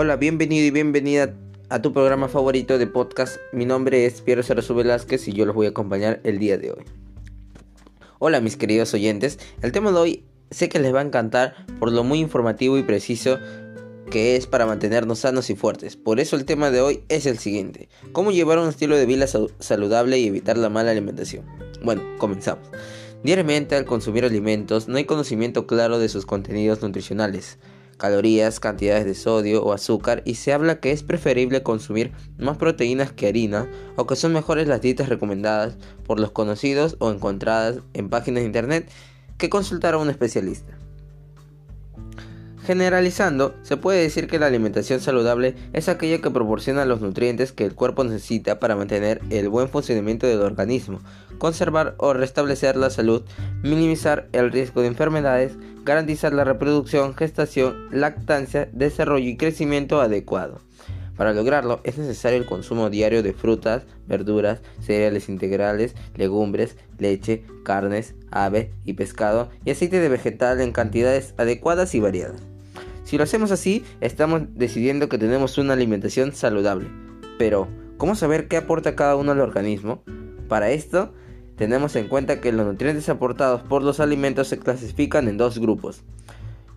Hola, bienvenido y bienvenida a tu programa favorito de podcast. Mi nombre es Piero Sarazu Velázquez y yo los voy a acompañar el día de hoy. Hola mis queridos oyentes, el tema de hoy sé que les va a encantar por lo muy informativo y preciso que es para mantenernos sanos y fuertes. Por eso el tema de hoy es el siguiente. ¿Cómo llevar un estilo de vida saludable y evitar la mala alimentación? Bueno, comenzamos. Diariamente al consumir alimentos no hay conocimiento claro de sus contenidos nutricionales, calorías, cantidades de sodio o azúcar y se habla que es preferible consumir más proteínas que harina o que son mejores las dietas recomendadas por los conocidos o encontradas en páginas de internet que consultar a un especialista. Generalizando, se puede decir que la alimentación saludable es aquella que proporciona los nutrientes que el cuerpo necesita para mantener el buen funcionamiento del organismo, conservar o restablecer la salud, minimizar el riesgo de enfermedades, garantizar la reproducción, gestación, lactancia, desarrollo y crecimiento adecuado. Para lograrlo es necesario el consumo diario de frutas, verduras, cereales integrales, legumbres, leche, carnes, ave y pescado y aceite de vegetal en cantidades adecuadas y variadas. Si lo hacemos así, estamos decidiendo que tenemos una alimentación saludable. Pero, ¿cómo saber qué aporta cada uno al organismo? Para esto, tenemos en cuenta que los nutrientes aportados por los alimentos se clasifican en dos grupos.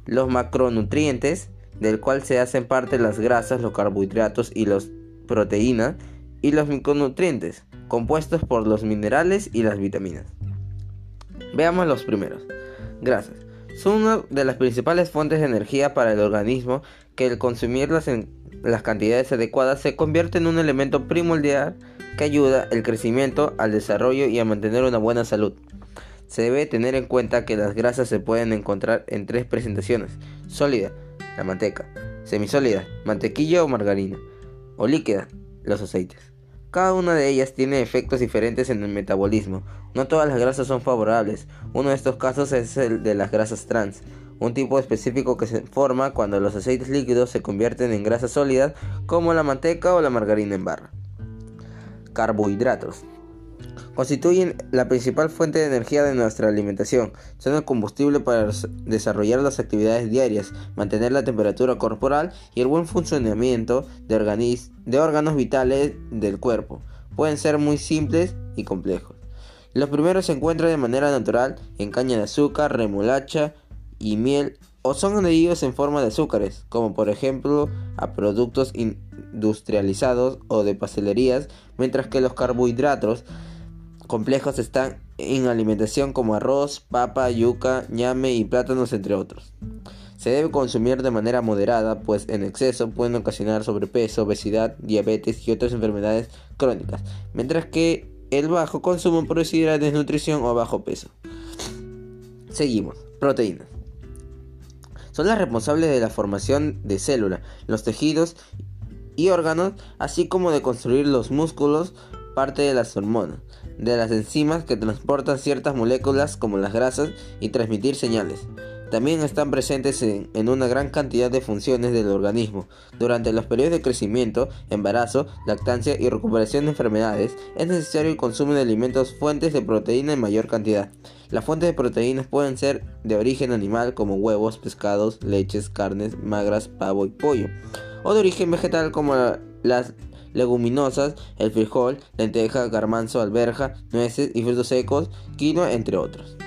Los macronutrientes, del cual se hacen parte las grasas, los carbohidratos y las proteínas, y los micronutrientes, compuestos por los minerales y las vitaminas. Veamos los primeros. Grasas son una de las principales fuentes de energía para el organismo que el consumirlas en las cantidades adecuadas se convierte en un elemento primordial que ayuda el crecimiento, al desarrollo y a mantener una buena salud. Se debe tener en cuenta que las grasas se pueden encontrar en tres presentaciones: sólida, la manteca, semisólida, mantequilla o margarina, o líquida, los aceites. Cada una de ellas tiene efectos diferentes en el metabolismo. No todas las grasas son favorables. Uno de estos casos es el de las grasas trans, un tipo específico que se forma cuando los aceites líquidos se convierten en grasas sólidas como la manteca o la margarina en barra. Carbohidratos constituyen la principal fuente de energía de nuestra alimentación. Son el combustible para desarrollar las actividades diarias, mantener la temperatura corporal y el buen funcionamiento de, órganos vitales del cuerpo. Pueden ser muy simples y complejos. Los primeros se encuentran de manera natural en caña de azúcar, remolacha y miel o son añadidos en forma de azúcares, como por ejemplo a productos industrializados o de pastelerías, mientras que los carbohidratos complejos están en alimentación como arroz, papa, yuca, ñame y plátanos entre otros. Se debe consumir de manera moderada, pues en exceso pueden ocasionar sobrepeso, obesidad, diabetes y otras enfermedades crónicas, mientras que el bajo consumo producirá desnutrición o bajo peso. Seguimos. Proteínas. Son las responsables de la formación de células, los tejidos y órganos, así como de construir los músculos, parte de las hormonas de las enzimas que transportan ciertas moléculas como las grasas y transmitir señales. También están presentes en, una gran cantidad de funciones del organismo. Durante los periodos de crecimiento, embarazo, lactancia y recuperación de enfermedades, es necesario el consumo de alimentos fuentes de proteína en mayor cantidad. Las fuentes de proteínas pueden ser de origen animal como huevos, pescados, leches, carnes, magras, pavo y pollo, o de origen vegetal como las leguminosas, el frijol, lenteja, garbanzo, alberja, nueces y frutos secos, quinoa, entre otros.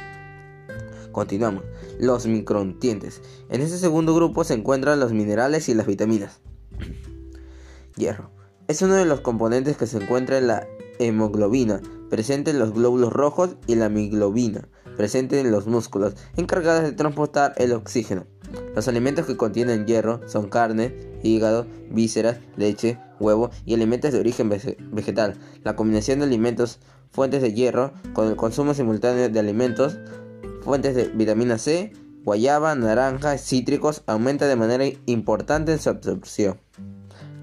Continuamos. Los micronutrientes. En este segundo grupo se encuentran los minerales y las vitaminas. Hierro. Es uno de los componentes que se encuentra en la hemoglobina, presente en los glóbulos rojos, y la miglobina, presente en los músculos, encargadas de transportar el oxígeno. Los alimentos que contienen hierro son carne, hígado, vísceras, leche, huevo y alimentos de origen vegetal. La combinación de alimentos fuentes de hierro con el consumo simultáneo de alimentos fuentes de vitamina C, guayaba, naranja, cítricos aumenta de manera importante en su absorción.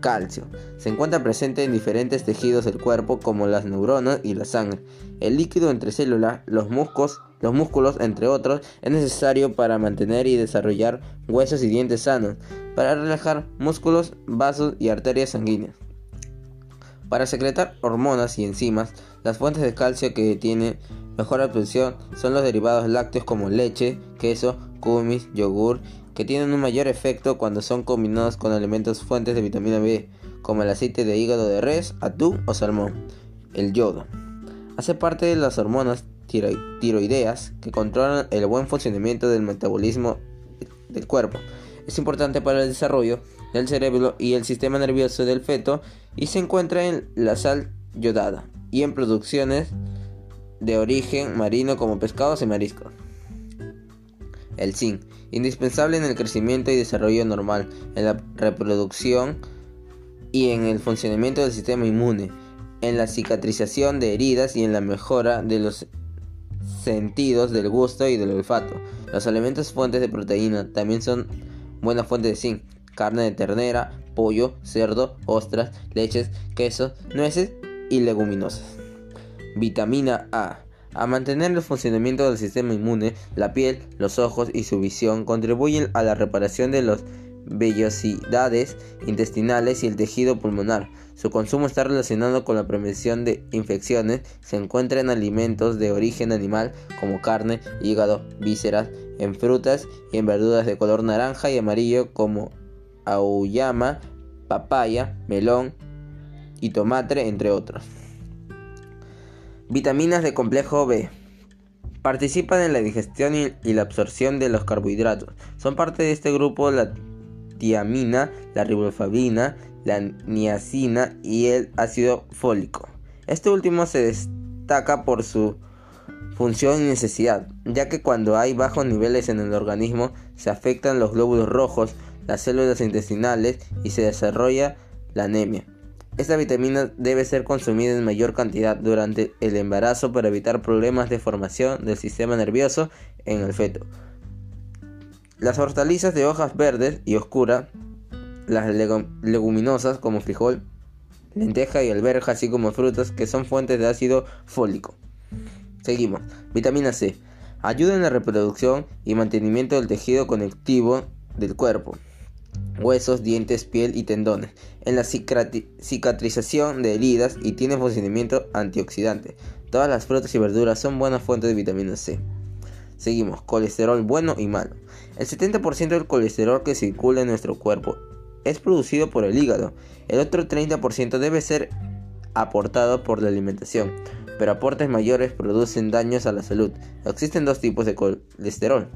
Calcio. Se encuentra presente en diferentes tejidos del cuerpo como las neuronas y la sangre. El líquido entre células, los músculos, los músculos, entre otros, es necesario para mantener y desarrollar huesos y dientes sanos, para relajar músculos, vasos y arterias sanguíneas. Para secretar hormonas y enzimas, las fuentes de calcio que tienen mejor absorción son los derivados lácteos como leche, queso, kumis, yogur que tienen un mayor efecto cuando son combinados con elementos fuentes de vitamina B, como el aceite de hígado de res, atún o salmón. El yodo. Hace parte de las hormonas tiroideas que controlan el buen funcionamiento del metabolismo del cuerpo. Es importante para el desarrollo del cerebro y el sistema nervioso del feto y se encuentra en la sal yodada y en producciones de origen marino como pescados y mariscos. El zinc, indispensable en el crecimiento y desarrollo normal, en la reproducción y en el funcionamiento del sistema inmune, en la cicatrización de heridas y en la mejora de los sentidos del gusto y del olfato. Los alimentos fuentes de proteína también son buena fuente de zinc. Carne de ternera, pollo, cerdo, ostras, leches, quesos, nueces y leguminosas. Vitamina A. A mantener el funcionamiento del sistema inmune, la piel, los ojos y su visión contribuyen a la reparación de las vellosidades intestinales y el tejido pulmonar. Su consumo está relacionado con la prevención de infecciones. Se encuentra en alimentos de origen animal como carne, hígado, vísceras, en frutas y en verduras de color naranja y amarillo como auyama, papaya, melón y tomate, entre otros. Vitaminas de complejo B. Participan en la digestión y, la absorción de los carbohidratos. Son parte de este grupo la tiamina, la riboflavina, la niacina y el ácido fólico. Este último se destaca por su función y necesidad, ya que cuando hay bajos niveles en el organismo se afectan los glóbulos rojos, las células intestinales y se desarrolla la anemia. Esta vitamina debe ser consumida en mayor cantidad durante el embarazo para evitar problemas de formación del sistema nervioso en el feto. Las hortalizas de hojas verdes y oscuras, las leguminosas como frijol, lenteja y alberja, así como frutas que son fuentes de ácido fólico. Seguimos. Vitamina C. Ayuda en la reproducción y mantenimiento del tejido conectivo del cuerpo huesos, dientes, piel y tendones, en la cicatrización de heridas y tiene funcionamiento antioxidante. Todas las frutas y verduras son buenas fuentes de vitamina C. Seguimos, colesterol bueno y malo. El 70% del colesterol que circula en nuestro cuerpo es producido por el hígado. El otro 30% debe ser aportado por la alimentación, pero aportes mayores producen daños a la salud. Existen dos tipos de colesterol.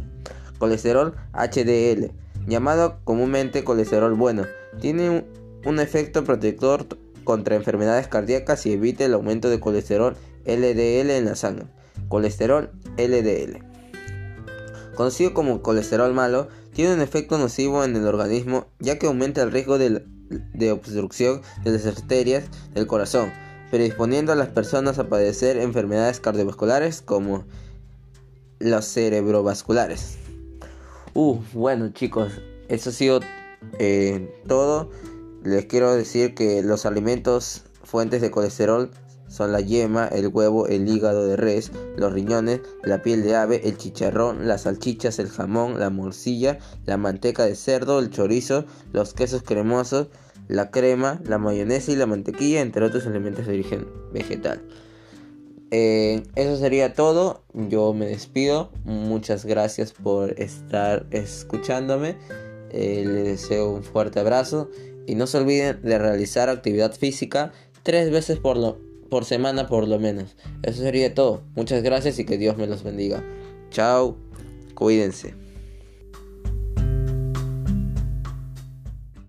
Colesterol HDL, llamado comúnmente colesterol bueno. Tiene un, efecto protector contra enfermedades cardíacas y evita el aumento de colesterol LDL en la sangre. Colesterol LDL. Conocido como colesterol malo, tiene un efecto nocivo en el organismo ya que aumenta el riesgo de, obstrucción de las arterias del corazón, predisponiendo a las personas a padecer enfermedades cardiovasculares como los cerebrovasculares. Uh, bueno chicos, eso ha sido eh, todo. Les quiero decir que los alimentos fuentes de colesterol son la yema, el huevo, el hígado de res, los riñones, la piel de ave, el chicharrón, las salchichas, el jamón, la morcilla, la manteca de cerdo, el chorizo, los quesos cremosos, la crema, la mayonesa y la mantequilla, entre otros alimentos de origen vegetal. Eh, eso sería todo. Yo me despido. Muchas gracias por estar escuchándome. Eh, les deseo un fuerte abrazo. Y no se olviden de realizar actividad física tres veces por, lo, por semana por lo menos. Eso sería todo. Muchas gracias y que Dios me los bendiga. Chao. Cuídense.